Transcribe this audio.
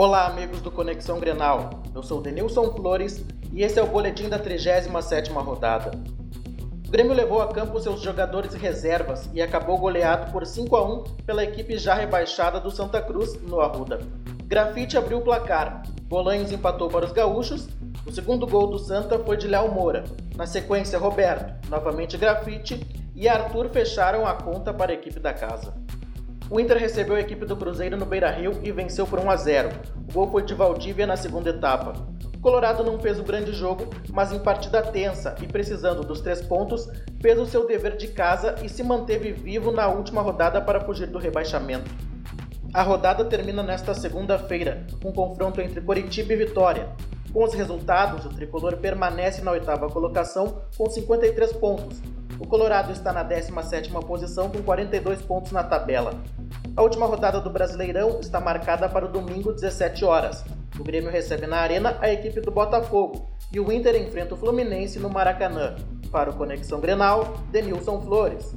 Olá, amigos do Conexão Grenal. Eu sou Denilson Flores e esse é o boletim da 37ª rodada. O Grêmio levou a campo seus jogadores reservas e acabou goleado por 5 a 1 pela equipe já rebaixada do Santa Cruz no Arruda. Grafite abriu o placar, Bolanhos empatou para os gaúchos, o segundo gol do Santa foi de Léo Moura. Na sequência, Roberto, novamente Grafite e Arthur fecharam a conta para a equipe da casa. O Inter recebeu a equipe do Cruzeiro no Beira-Rio e venceu por 1 a 0. O gol foi de Valdívia na segunda etapa. O Colorado não fez o grande jogo, mas em partida tensa e precisando dos três pontos, fez o seu dever de casa e se manteve vivo na última rodada para fugir do rebaixamento. A rodada termina nesta segunda-feira, com um confronto entre Coritiba e Vitória. Com os resultados, o tricolor permanece na oitava colocação com 53 pontos. O Colorado está na 17ª posição com 42 pontos na tabela. A última rodada do Brasileirão está marcada para o domingo, 17 horas. O Grêmio recebe na Arena a equipe do Botafogo e o Inter enfrenta o Fluminense no Maracanã. Para o Conexão Grenal, Denilson Flores.